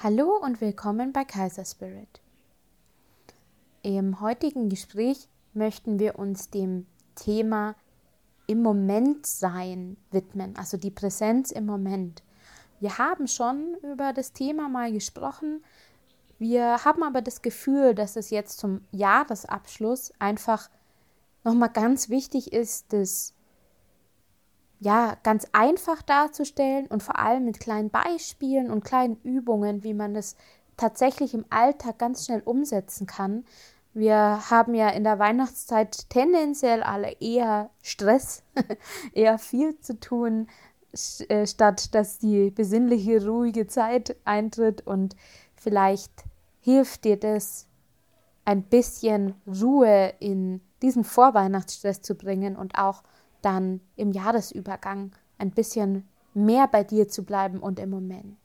Hallo und willkommen bei Kaiser Spirit. Im heutigen Gespräch möchten wir uns dem Thema im Moment sein widmen, also die Präsenz im Moment. Wir haben schon über das Thema mal gesprochen. Wir haben aber das Gefühl, dass es jetzt zum Jahresabschluss einfach nochmal ganz wichtig ist, das ja, ganz einfach darzustellen und vor allem mit kleinen Beispielen und kleinen Übungen, wie man das tatsächlich im Alltag ganz schnell umsetzen kann. Wir haben ja in der Weihnachtszeit tendenziell alle eher Stress, eher viel zu tun, äh, statt dass die besinnliche, ruhige Zeit eintritt und vielleicht hilft dir das, ein bisschen Ruhe in diesen Vorweihnachtsstress zu bringen und auch dann im Jahresübergang ein bisschen mehr bei dir zu bleiben und im Moment.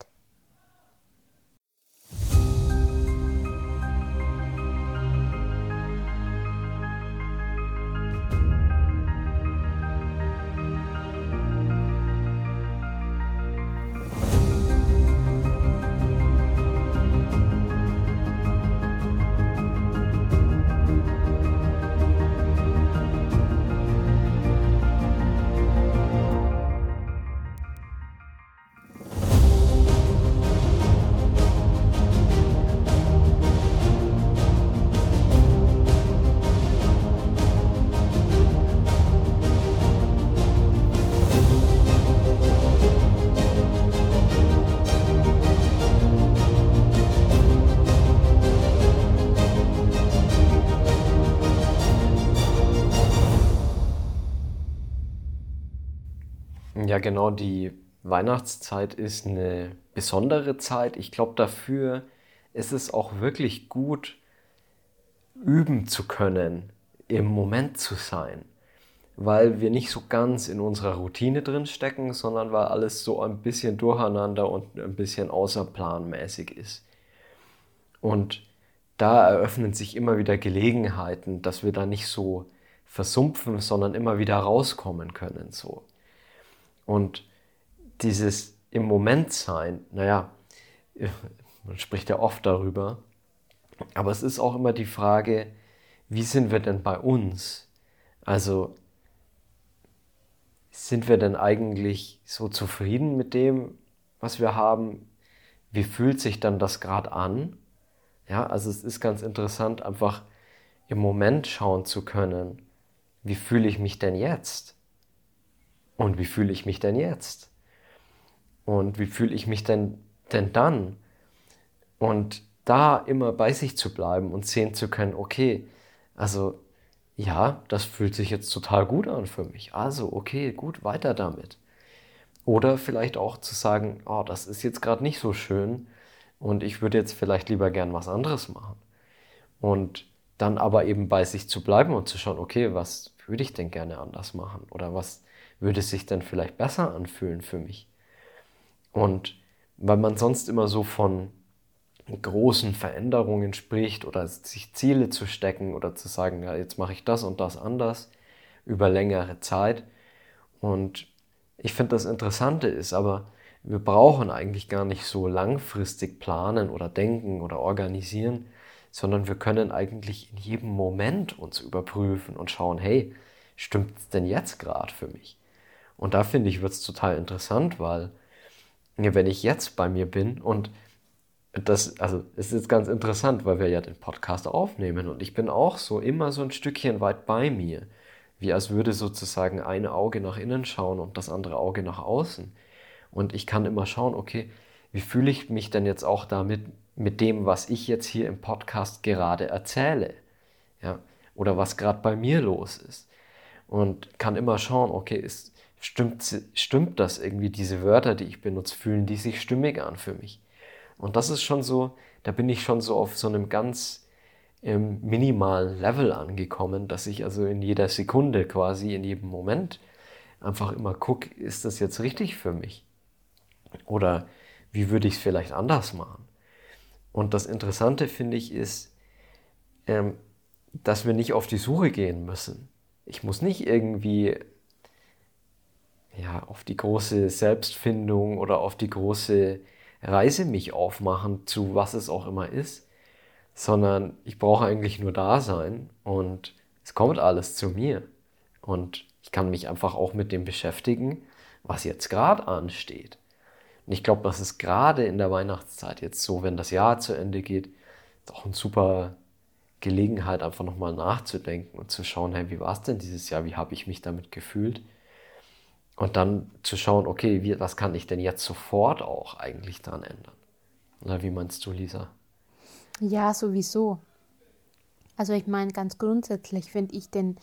Genau, die Weihnachtszeit ist eine besondere Zeit. Ich glaube, dafür ist es auch wirklich gut, üben zu können, im Moment zu sein, weil wir nicht so ganz in unserer Routine drin stecken, sondern weil alles so ein bisschen durcheinander und ein bisschen außerplanmäßig ist. Und da eröffnen sich immer wieder Gelegenheiten, dass wir da nicht so versumpfen, sondern immer wieder rauskommen können, so. Und dieses im Moment sein, naja, man spricht ja oft darüber, aber es ist auch immer die Frage, wie sind wir denn bei uns? Also sind wir denn eigentlich so zufrieden mit dem, was wir haben? Wie fühlt sich dann das gerade an? Ja, also es ist ganz interessant, einfach im Moment schauen zu können, wie fühle ich mich denn jetzt? Und wie fühle ich mich denn jetzt? Und wie fühle ich mich denn, denn dann? Und da immer bei sich zu bleiben und sehen zu können, okay, also ja, das fühlt sich jetzt total gut an für mich. Also, okay, gut, weiter damit. Oder vielleicht auch zu sagen, oh, das ist jetzt gerade nicht so schön und ich würde jetzt vielleicht lieber gern was anderes machen. Und dann aber eben bei sich zu bleiben und zu schauen, okay, was würde ich denn gerne anders machen? Oder was würde es sich denn vielleicht besser anfühlen für mich? Und weil man sonst immer so von großen Veränderungen spricht oder sich Ziele zu stecken oder zu sagen, ja, jetzt mache ich das und das anders über längere Zeit. Und ich finde das Interessante ist aber, wir brauchen eigentlich gar nicht so langfristig planen oder denken oder organisieren, sondern wir können eigentlich in jedem Moment uns überprüfen und schauen, hey, stimmt es denn jetzt gerade für mich? Und da finde ich, wird es total interessant, weil wenn ich jetzt bei mir bin und das, also es ist ganz interessant, weil wir ja den Podcast aufnehmen und ich bin auch so immer so ein Stückchen weit bei mir. Wie als würde sozusagen ein Auge nach innen schauen und das andere Auge nach außen. Und ich kann immer schauen, okay, wie fühle ich mich denn jetzt auch damit, mit dem, was ich jetzt hier im Podcast gerade erzähle? Ja, oder was gerade bei mir los ist. Und kann immer schauen, okay, ist, stimmt, stimmt das irgendwie, diese Wörter, die ich benutze, fühlen die sich stimmig an für mich. Und das ist schon so, da bin ich schon so auf so einem ganz ähm, minimalen Level angekommen, dass ich also in jeder Sekunde quasi, in jedem Moment einfach immer gucke, ist das jetzt richtig für mich? Oder wie würde ich es vielleicht anders machen? Und das Interessante finde ich ist, ähm, dass wir nicht auf die Suche gehen müssen. Ich muss nicht irgendwie ja, auf die große Selbstfindung oder auf die große Reise mich aufmachen zu was es auch immer ist, sondern ich brauche eigentlich nur da sein und es kommt alles zu mir. Und ich kann mich einfach auch mit dem beschäftigen, was jetzt gerade ansteht. Und ich glaube, das ist gerade in der Weihnachtszeit jetzt so, wenn das Jahr zu Ende geht, auch eine super Gelegenheit, einfach nochmal nachzudenken und zu schauen, hey, wie war es denn dieses Jahr? Wie habe ich mich damit gefühlt? Und dann zu schauen, okay, wie, was kann ich denn jetzt sofort auch eigentlich daran ändern? Oder wie meinst du, Lisa? Ja, sowieso. Also ich meine, ganz grundsätzlich finde ich den,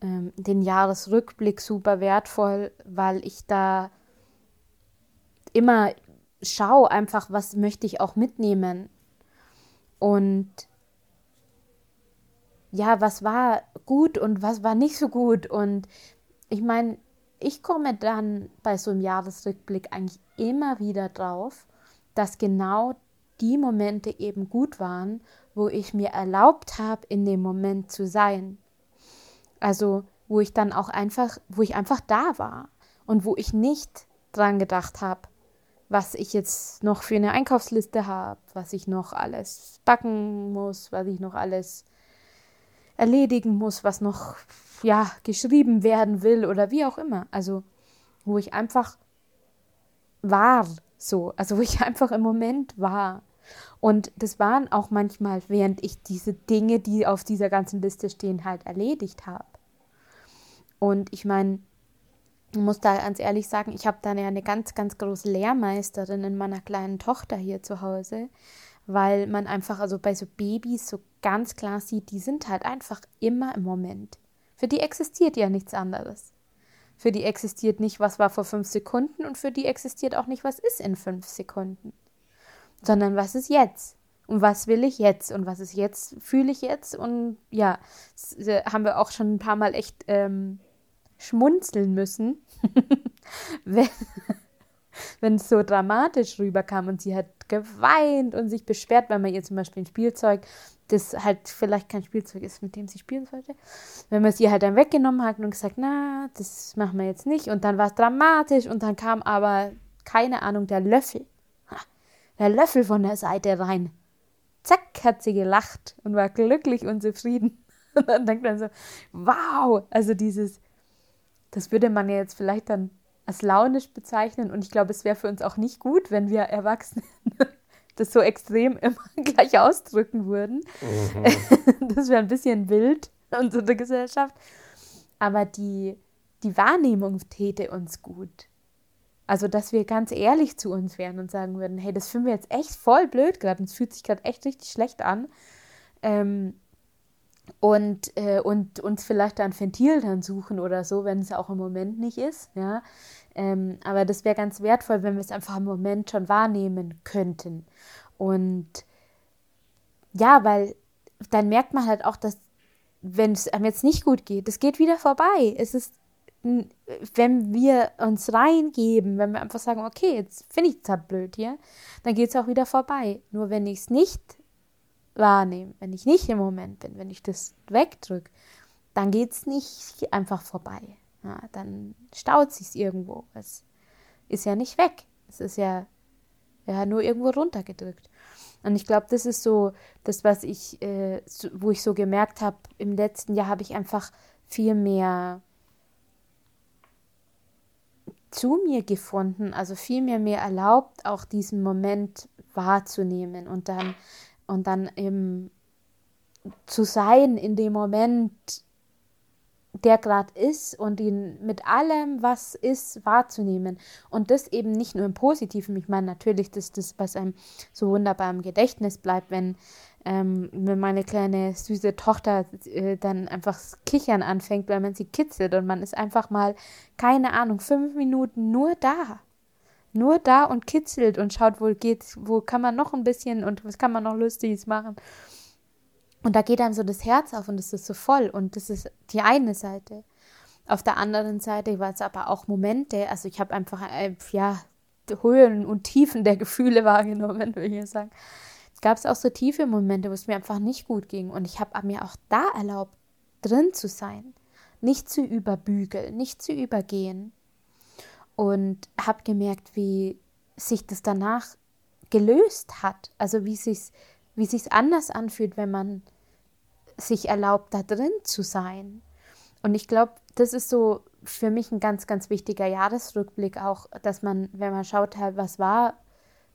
ähm, den Jahresrückblick super wertvoll, weil ich da immer schaue einfach, was möchte ich auch mitnehmen. Und ja, was war gut und was war nicht so gut. Und ich meine, ich komme dann bei so einem Jahresrückblick eigentlich immer wieder drauf, dass genau die Momente eben gut waren, wo ich mir erlaubt habe, in dem Moment zu sein. Also, wo ich dann auch einfach, wo ich einfach da war und wo ich nicht dran gedacht habe, was ich jetzt noch für eine Einkaufsliste habe, was ich noch alles backen muss, was ich noch alles erledigen muss, was noch ja geschrieben werden will oder wie auch immer. Also wo ich einfach war, so, also wo ich einfach im Moment war. Und das waren auch manchmal, während ich diese Dinge, die auf dieser ganzen Liste stehen, halt erledigt habe. Und ich meine, muss da ganz ehrlich sagen, ich habe da ja eine ganz, ganz große Lehrmeisterin in meiner kleinen Tochter hier zu Hause, weil man einfach, also bei so Babys so ganz klar sieht, die sind halt einfach immer im Moment. Für die existiert ja nichts anderes. Für die existiert nicht, was war vor fünf Sekunden und für die existiert auch nicht, was ist in fünf Sekunden. Sondern was ist jetzt? Und was will ich jetzt? Und was ist jetzt? Fühle ich jetzt? Und ja, haben wir auch schon ein paar Mal echt ähm, schmunzeln müssen, wenn, wenn es so dramatisch rüberkam und sie hat geweint und sich beschwert, weil man ihr zum Beispiel ein Spielzeug, das halt vielleicht kein Spielzeug ist, mit dem sie spielen sollte, wenn man sie halt dann weggenommen hat und gesagt, na, das machen wir jetzt nicht und dann war es dramatisch und dann kam aber, keine Ahnung, der Löffel, der Löffel von der Seite rein. Zack, hat sie gelacht und war glücklich und zufrieden. Und dann denkt man so, wow, also dieses, das würde man ja jetzt vielleicht dann als launisch bezeichnen. Und ich glaube, es wäre für uns auch nicht gut, wenn wir Erwachsene das so extrem immer gleich ausdrücken würden. Mhm. Das wäre ein bisschen wild in unserer Gesellschaft. Aber die, die Wahrnehmung täte uns gut. Also, dass wir ganz ehrlich zu uns wären und sagen würden, hey, das finden wir jetzt echt voll blöd gerade und es fühlt sich gerade echt richtig schlecht an. Ähm, und, äh, und uns vielleicht ein Ventil dann suchen oder so, wenn es auch im Moment nicht ist. Ja? Ähm, aber das wäre ganz wertvoll, wenn wir es einfach im Moment schon wahrnehmen könnten. Und ja, weil dann merkt man halt auch, dass wenn es einem jetzt nicht gut geht, es geht wieder vorbei. Es ist, wenn wir uns reingeben, wenn wir einfach sagen, okay, jetzt finde ich es halt blöd hier, dann geht es auch wieder vorbei. Nur wenn ich es nicht wahrnehme, wenn ich nicht im Moment bin, wenn ich das wegdrücke, dann geht es nicht einfach vorbei. Ja, dann staut sich irgendwo. Es ist ja nicht weg. Es ist ja, ja nur irgendwo runtergedrückt. Und ich glaube, das ist so das, was ich, äh, so, wo ich so gemerkt habe, im letzten Jahr habe ich einfach viel mehr zu mir gefunden, also viel mehr mir erlaubt, auch diesen Moment wahrzunehmen und dann und dann eben zu sein in dem Moment, der gerade ist und ihn mit allem, was ist, wahrzunehmen. Und das eben nicht nur im Positiven. Ich meine, natürlich, das ist das, was einem so wunderbar im Gedächtnis bleibt, wenn, ähm, wenn meine kleine süße Tochter äh, dann einfach Kichern anfängt, weil man sie kitzelt und man ist einfach mal, keine Ahnung, fünf Minuten nur da nur da und kitzelt und schaut, wo geht's, wo kann man noch ein bisschen und was kann man noch Lustiges machen. Und da geht einem so das Herz auf und es ist so voll und das ist die eine Seite. Auf der anderen Seite war es aber auch Momente, also ich habe einfach, äh, ja, Höhen und Tiefen der Gefühle wahrgenommen, würde ich sagen. Es gab auch so tiefe Momente, wo es mir einfach nicht gut ging und ich habe mir auch da erlaubt, drin zu sein, nicht zu überbügeln, nicht zu übergehen und habe gemerkt, wie sich das danach gelöst hat. Also wie sich's, wie sich's anders anfühlt, wenn man sich erlaubt, da drin zu sein. Und ich glaube, das ist so für mich ein ganz, ganz wichtiger Jahresrückblick auch, dass man, wenn man schaut, halt, was war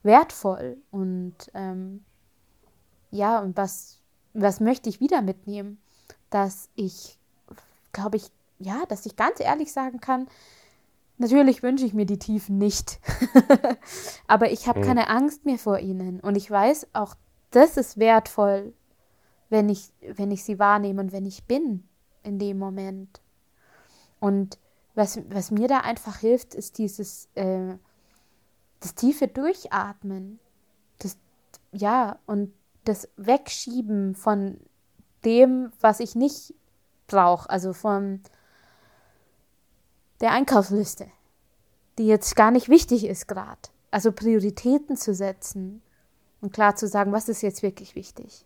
wertvoll und ähm, ja, und was, was möchte ich wieder mitnehmen, dass ich, glaube ich, ja, dass ich ganz ehrlich sagen kann, natürlich wünsche ich mir die Tiefen nicht, aber ich habe mhm. keine Angst mehr vor ihnen und ich weiß, auch das ist wertvoll, wenn ich, wenn ich sie wahrnehme und wenn ich bin in dem Moment. Und was, was mir da einfach hilft, ist dieses äh, das tiefe Durchatmen. Das, ja, und das Wegschieben von dem, was ich nicht brauche, also von der Einkaufsliste, die jetzt gar nicht wichtig ist gerade. Also Prioritäten zu setzen und klar zu sagen, was ist jetzt wirklich wichtig.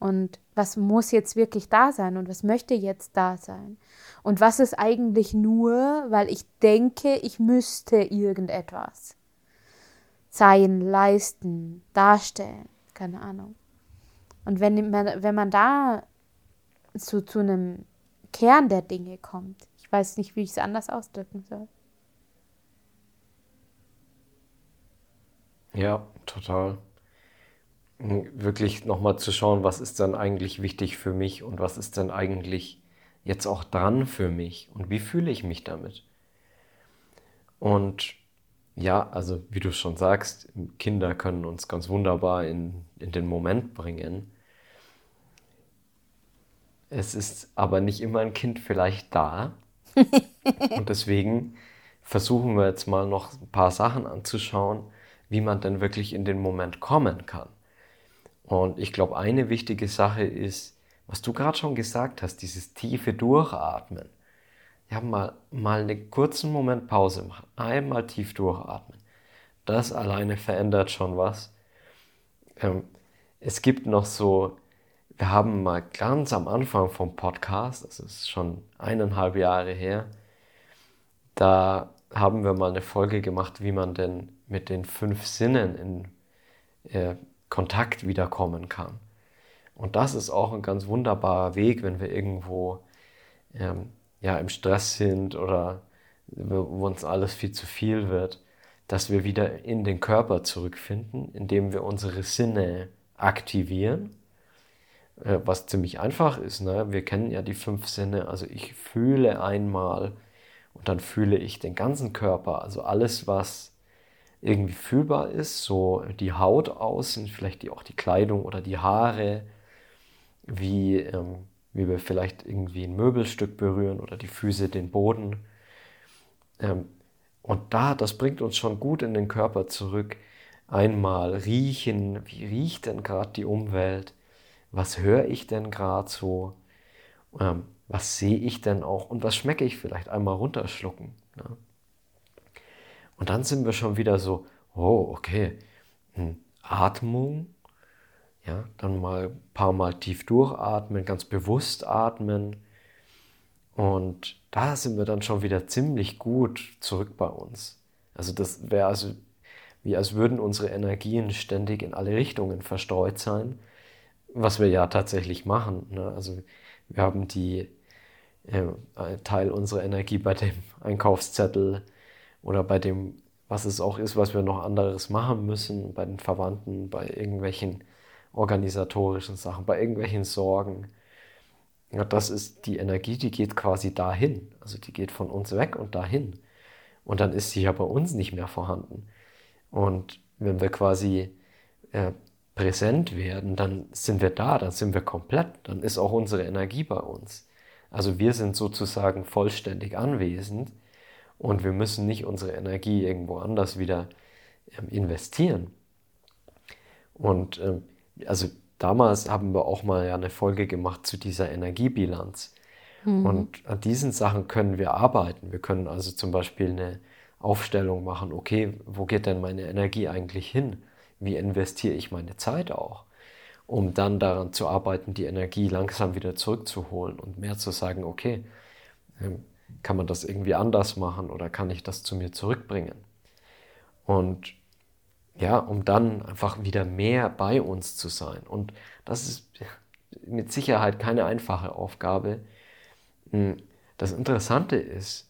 Und was muss jetzt wirklich da sein und was möchte jetzt da sein? Und was ist eigentlich nur, weil ich denke, ich müsste irgendetwas sein, leisten, darstellen, keine Ahnung. Und wenn man, wenn man da zu, zu einem Kern der Dinge kommt, ich weiß nicht, wie ich es anders ausdrücken soll. Ja, total wirklich nochmal zu schauen, was ist dann eigentlich wichtig für mich und was ist dann eigentlich jetzt auch dran für mich und wie fühle ich mich damit. Und ja, also wie du schon sagst, Kinder können uns ganz wunderbar in, in den Moment bringen. Es ist aber nicht immer ein Kind vielleicht da. und deswegen versuchen wir jetzt mal noch ein paar Sachen anzuschauen, wie man denn wirklich in den Moment kommen kann. Und ich glaube, eine wichtige Sache ist, was du gerade schon gesagt hast, dieses tiefe Durchatmen. Ja, mal, mal einen kurzen Moment Pause machen, einmal tief durchatmen. Das alleine verändert schon was. Ähm, es gibt noch so, wir haben mal ganz am Anfang vom Podcast, das ist schon eineinhalb Jahre her, da haben wir mal eine Folge gemacht, wie man denn mit den fünf Sinnen in, äh, Kontakt wiederkommen kann. Und das ist auch ein ganz wunderbarer Weg, wenn wir irgendwo ähm, ja, im Stress sind oder wo uns alles viel zu viel wird, dass wir wieder in den Körper zurückfinden, indem wir unsere Sinne aktivieren, äh, was ziemlich einfach ist. Ne? Wir kennen ja die fünf Sinne, also ich fühle einmal und dann fühle ich den ganzen Körper, also alles, was irgendwie fühlbar ist, so die Haut außen, vielleicht auch die Kleidung oder die Haare, wie, ähm, wie wir vielleicht irgendwie ein Möbelstück berühren oder die Füße den Boden. Ähm, und da, das bringt uns schon gut in den Körper zurück. Einmal riechen, wie riecht denn gerade die Umwelt? Was höre ich denn gerade so? Ähm, was sehe ich denn auch? Und was schmecke ich vielleicht? Einmal runterschlucken. Ne? Und dann sind wir schon wieder so, oh, okay, hm, Atmung, ja, dann mal ein paar Mal tief durchatmen, ganz bewusst atmen. Und da sind wir dann schon wieder ziemlich gut zurück bei uns. Also das wäre also wie als würden unsere Energien ständig in alle Richtungen verstreut sein, was wir ja tatsächlich machen. Ne? Also wir haben die äh, Teil unserer Energie bei dem Einkaufszettel, oder bei dem, was es auch ist, was wir noch anderes machen müssen, bei den Verwandten, bei irgendwelchen organisatorischen Sachen, bei irgendwelchen Sorgen. Ja, das ist die Energie, die geht quasi dahin. Also die geht von uns weg und dahin. Und dann ist sie ja bei uns nicht mehr vorhanden. Und wenn wir quasi äh, präsent werden, dann sind wir da, dann sind wir komplett, dann ist auch unsere Energie bei uns. Also wir sind sozusagen vollständig anwesend und wir müssen nicht unsere Energie irgendwo anders wieder ähm, investieren. Und ähm, also damals haben wir auch mal ja eine Folge gemacht zu dieser Energiebilanz. Mhm. Und an diesen Sachen können wir arbeiten. Wir können also zum Beispiel eine Aufstellung machen, okay, wo geht denn meine Energie eigentlich hin? Wie investiere ich meine Zeit auch? Um dann daran zu arbeiten, die Energie langsam wieder zurückzuholen und mehr zu sagen, okay, ähm, kann man das irgendwie anders machen oder kann ich das zu mir zurückbringen? Und Ja, um dann einfach wieder mehr bei uns zu sein. Und das ist mit Sicherheit keine einfache Aufgabe. Hm, das Interessante ist,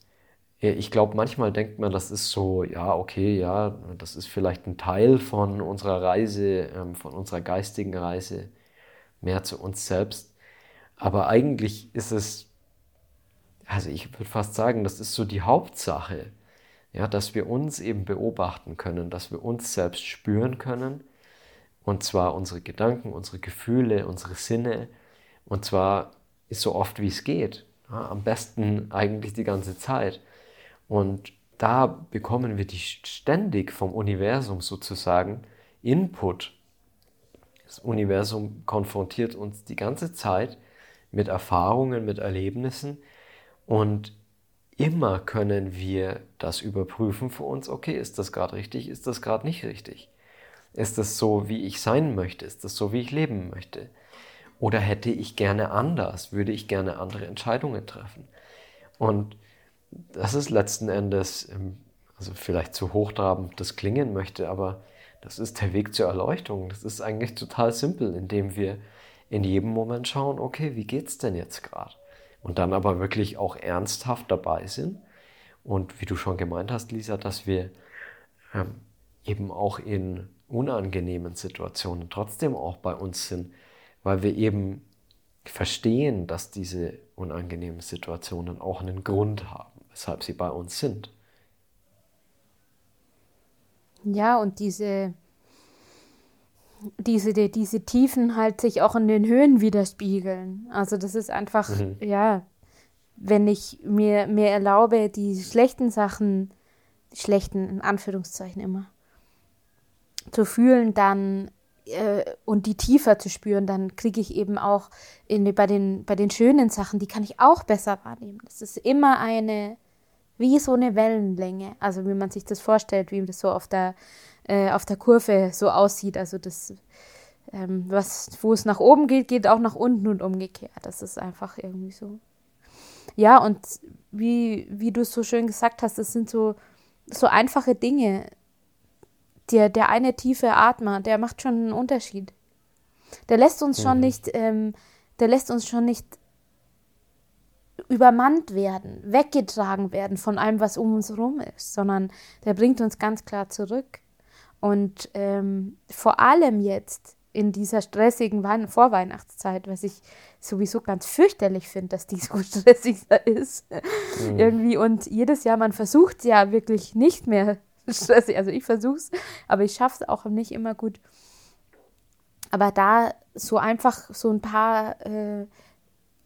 ich glaube, manchmal denkt man, das ist so, ja, okay, ja, das ist vielleicht ein Teil von unserer Reise, ähm, von unserer geistigen Reise, mehr zu uns selbst. Aber eigentlich ist es, also ich würde fast sagen, das ist so die Hauptsache, ja, dass wir uns eben beobachten können, dass wir uns selbst spüren können, und zwar unsere Gedanken, unsere Gefühle, unsere Sinne, und zwar so oft wie es geht, ja, am besten eigentlich die ganze Zeit. Und da bekommen wir die ständig vom Universum sozusagen Input. Das Universum konfrontiert uns die ganze Zeit mit Erfahrungen, mit Erlebnissen und immer können wir das überprüfen für uns, okay, ist das gerade richtig, ist das gerade nicht richtig? Ist das so, wie ich sein möchte? Ist das so, wie ich leben möchte? Oder hätte ich gerne anders? Würde ich gerne andere Entscheidungen treffen? Und das ist letzten Endes, ähm, also vielleicht zu hochtrabend das klingen möchte, aber das ist der Weg zur Erleuchtung. Das ist eigentlich total simpel, indem wir in jedem Moment schauen, okay, wie geht's denn jetzt gerade? Und dann aber wirklich auch ernsthaft dabei sind. Und wie du schon gemeint hast, Lisa, dass wir ähm, eben auch in unangenehmen Situationen trotzdem auch bei uns sind, weil wir eben verstehen, dass diese unangenehmen Situationen auch einen Grund haben weshalb sie bei uns sind. Ja, und diese, diese, die, diese Tiefen halt sich auch in den Höhen widerspiegeln. Also das ist einfach, mhm. ja, wenn ich mir, mir erlaube, die schlechten Sachen, die schlechten in Anführungszeichen immer, zu fühlen, dann äh, und die tiefer zu spüren, dann kriege ich eben auch in, bei, den, bei den schönen Sachen, die kann ich auch besser wahrnehmen. Das ist immer eine, wie so eine Wellenlänge. Also wie man sich das vorstellt, wie das so auf der, äh, auf der Kurve so aussieht. Also das, ähm, was, wo es nach oben geht, geht auch nach unten und umgekehrt. Das ist einfach irgendwie so. Ja, und wie, wie du es so schön gesagt hast, das sind so, so einfache Dinge. Der, der eine tiefe Atmer, der macht schon einen Unterschied. Der lässt uns schon mhm. nicht, ähm, der lässt uns schon nicht übermannt werden, weggetragen werden von allem, was um uns herum ist, sondern der bringt uns ganz klar zurück. Und ähm, vor allem jetzt in dieser stressigen Vorweihnachtszeit, was ich sowieso ganz fürchterlich finde, dass die so stressig ist. Mhm. Irgendwie. Und jedes Jahr, man versucht ja wirklich nicht mehr stressig. Also ich versuche es, aber ich schaffe es auch nicht immer gut. Aber da so einfach so ein paar äh,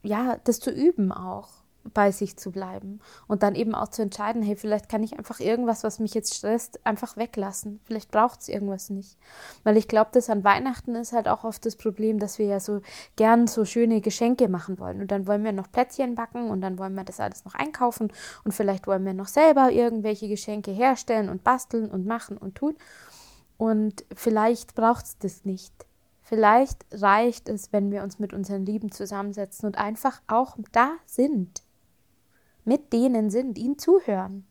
ja, das zu üben auch, bei sich zu bleiben und dann eben auch zu entscheiden, hey, vielleicht kann ich einfach irgendwas, was mich jetzt stresst, einfach weglassen. Vielleicht braucht es irgendwas nicht. Weil ich glaube, dass an Weihnachten ist halt auch oft das Problem, dass wir ja so gern so schöne Geschenke machen wollen. Und dann wollen wir noch Plätzchen backen und dann wollen wir das alles noch einkaufen und vielleicht wollen wir noch selber irgendwelche Geschenke herstellen und basteln und machen und tun. Und vielleicht braucht es das nicht. Vielleicht reicht es, wenn wir uns mit unseren Lieben zusammensetzen und einfach auch da sind, mit denen sind, ihnen zuhören,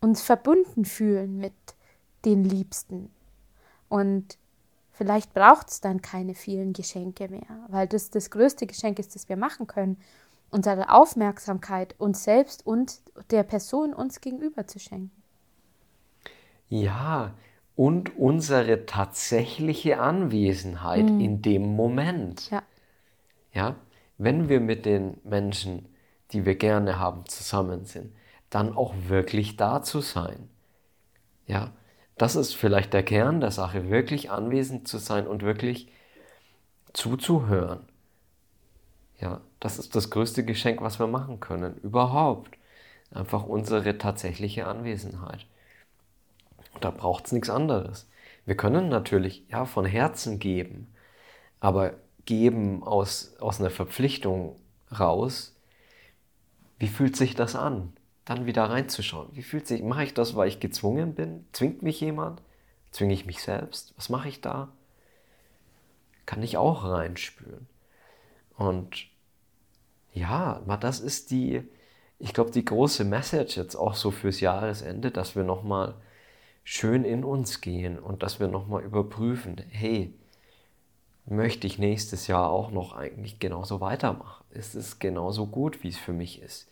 uns verbunden fühlen mit den Liebsten. Und vielleicht braucht es dann keine vielen Geschenke mehr, weil das das größte Geschenk ist, das wir machen können, unsere Aufmerksamkeit uns selbst und der Person uns gegenüber zu schenken. Ja, und unsere tatsächliche Anwesenheit mhm. in dem Moment. Ja. ja. Wenn wir mit den Menschen, die wir gerne haben, zusammen sind, dann auch wirklich da zu sein. Ja, das ist vielleicht der Kern der Sache, wirklich anwesend zu sein und wirklich zuzuhören. Ja, das ist das größte Geschenk, was wir machen können, überhaupt. Einfach unsere tatsächliche Anwesenheit. Da braucht es nichts anderes. Wir können natürlich ja von Herzen geben, aber geben aus, aus einer Verpflichtung raus, wie fühlt sich das an? Dann wieder reinzuschauen. Wie fühlt sich, mache ich das, weil ich gezwungen bin? Zwingt mich jemand? Zwinge ich mich selbst? Was mache ich da? Kann ich auch reinspüren. Und ja, das ist die, ich glaube, die große Message jetzt auch so fürs Jahresende, dass wir nochmal schön in uns gehen und dass wir nochmal überprüfen, hey, möchte ich nächstes Jahr auch noch eigentlich genauso weitermachen? Ist es genauso gut, wie es für mich ist?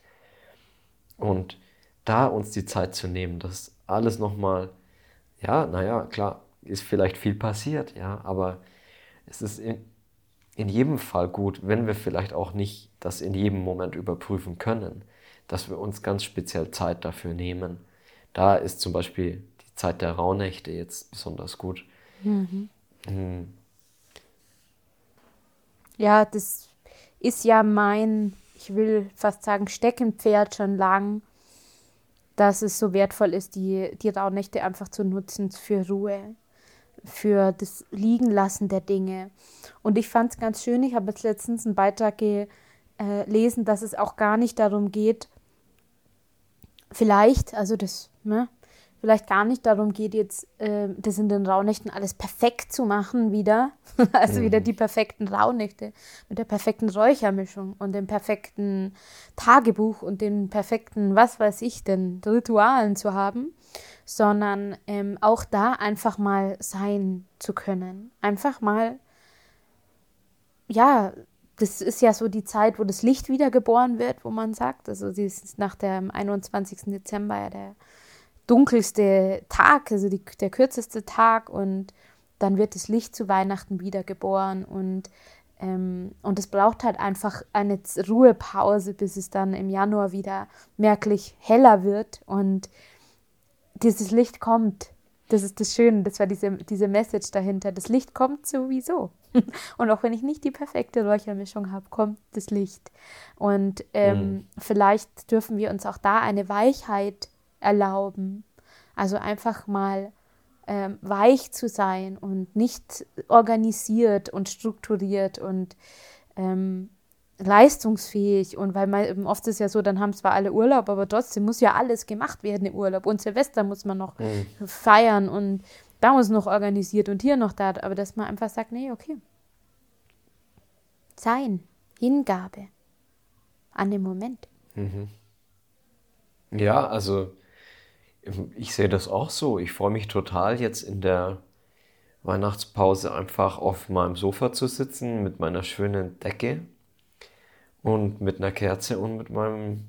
Und da uns die Zeit zu nehmen, das alles nochmal, ja, naja, klar, ist vielleicht viel passiert, ja, aber es ist in, in jedem Fall gut, wenn wir vielleicht auch nicht das in jedem Moment überprüfen können, dass wir uns ganz speziell Zeit dafür nehmen. Da ist zum Beispiel die Zeit der Rauhnächte jetzt besonders gut. Mhm. Mhm. Ja, das ist ja mein, ich will fast sagen, Steckenpferd schon lang, dass es so wertvoll ist, die, die Rauhnächte einfach zu nutzen für Ruhe, für das Liegenlassen der Dinge. Und ich fand es ganz schön, ich habe jetzt letztens einen Beitrag gelesen, dass es auch gar nicht darum geht, vielleicht, also das, ne, vielleicht gar nicht darum geht, jetzt äh, das in den Rauhnächten alles perfekt zu machen wieder. also mhm. wieder die perfekten Rauhnächte mit der perfekten Räuchermischung und dem perfekten Tagebuch und den perfekten, was weiß ich denn, Ritualen zu haben, sondern ähm, auch da einfach mal sein zu können. Einfach mal, ja, das ist ja so die Zeit, wo das Licht wiedergeboren wird, wo man sagt, also sie ist nach dem 21. Dezember ja der dunkelste Tag, also die, der kürzeste Tag und dann wird das Licht zu Weihnachten wiedergeboren und ähm, und es braucht halt einfach eine Ruhepause, bis es dann im Januar wieder merklich heller wird und dieses Licht kommt. Das ist das Schöne, das war diese, diese Message dahinter. Das Licht kommt sowieso. Und auch wenn ich nicht die perfekte Räuchermischung habe, kommt das Licht. Und ähm, mhm. vielleicht dürfen wir uns auch da eine Weichheit erlauben. Also einfach mal ähm, weich zu sein und nicht organisiert und strukturiert und ähm, leistungsfähig und weil man eben oft ist ja so, dann haben zwar alle Urlaub, aber trotzdem muss ja alles gemacht werden im Urlaub und Silvester muss man noch mhm. feiern und da muss noch organisiert und hier noch da, aber dass man einfach sagt, nee, okay. Sein, Hingabe an den Moment. Mhm. Ja, also ich sehe das auch so. Ich freue mich total, jetzt in der Weihnachtspause einfach auf meinem Sofa zu sitzen mit meiner schönen Decke und mit einer Kerze und mit meinem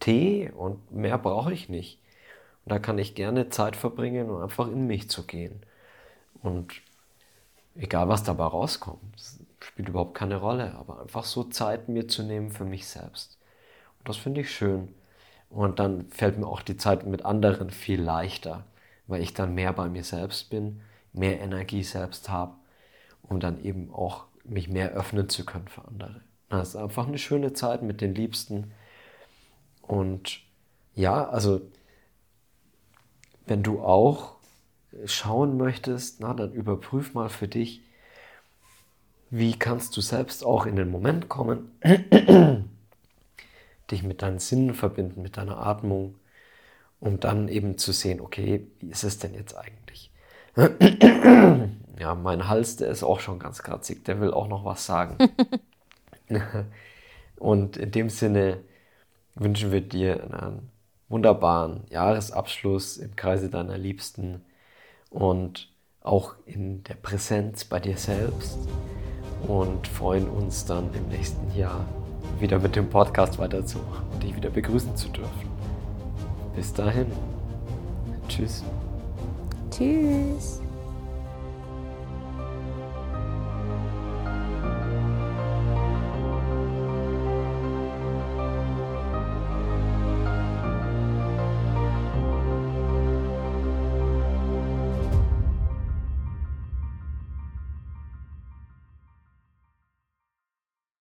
Tee und mehr brauche ich nicht. Und da kann ich gerne Zeit verbringen und einfach in mich zu gehen. Und egal was dabei rauskommt, spielt überhaupt keine Rolle, aber einfach so Zeit mir zu nehmen für mich selbst. Und das finde ich schön. Und dann fällt mir auch die Zeit mit anderen viel leichter, weil ich dann mehr bei mir selbst bin, mehr Energie selbst habe, um dann eben auch mich mehr öffnen zu können für andere. Das ist einfach eine schöne Zeit mit den Liebsten. Und ja, also wenn du auch schauen möchtest, na, dann überprüf mal für dich, wie kannst du selbst auch in den Moment kommen, dich mit deinen Sinnen verbinden, mit deiner Atmung, um dann eben zu sehen, okay, wie ist es denn jetzt eigentlich? ja, mein Hals, der ist auch schon ganz kratzig, der will auch noch was sagen. Und in dem Sinne wünschen wir dir einen wunderbaren Jahresabschluss im Kreise deiner Liebsten und auch in der Präsenz bei dir selbst und freuen uns dann im nächsten Jahr wieder mit dem Podcast weiterzumachen und dich wieder begrüßen zu dürfen. Bis dahin. Tschüss. Tschüss.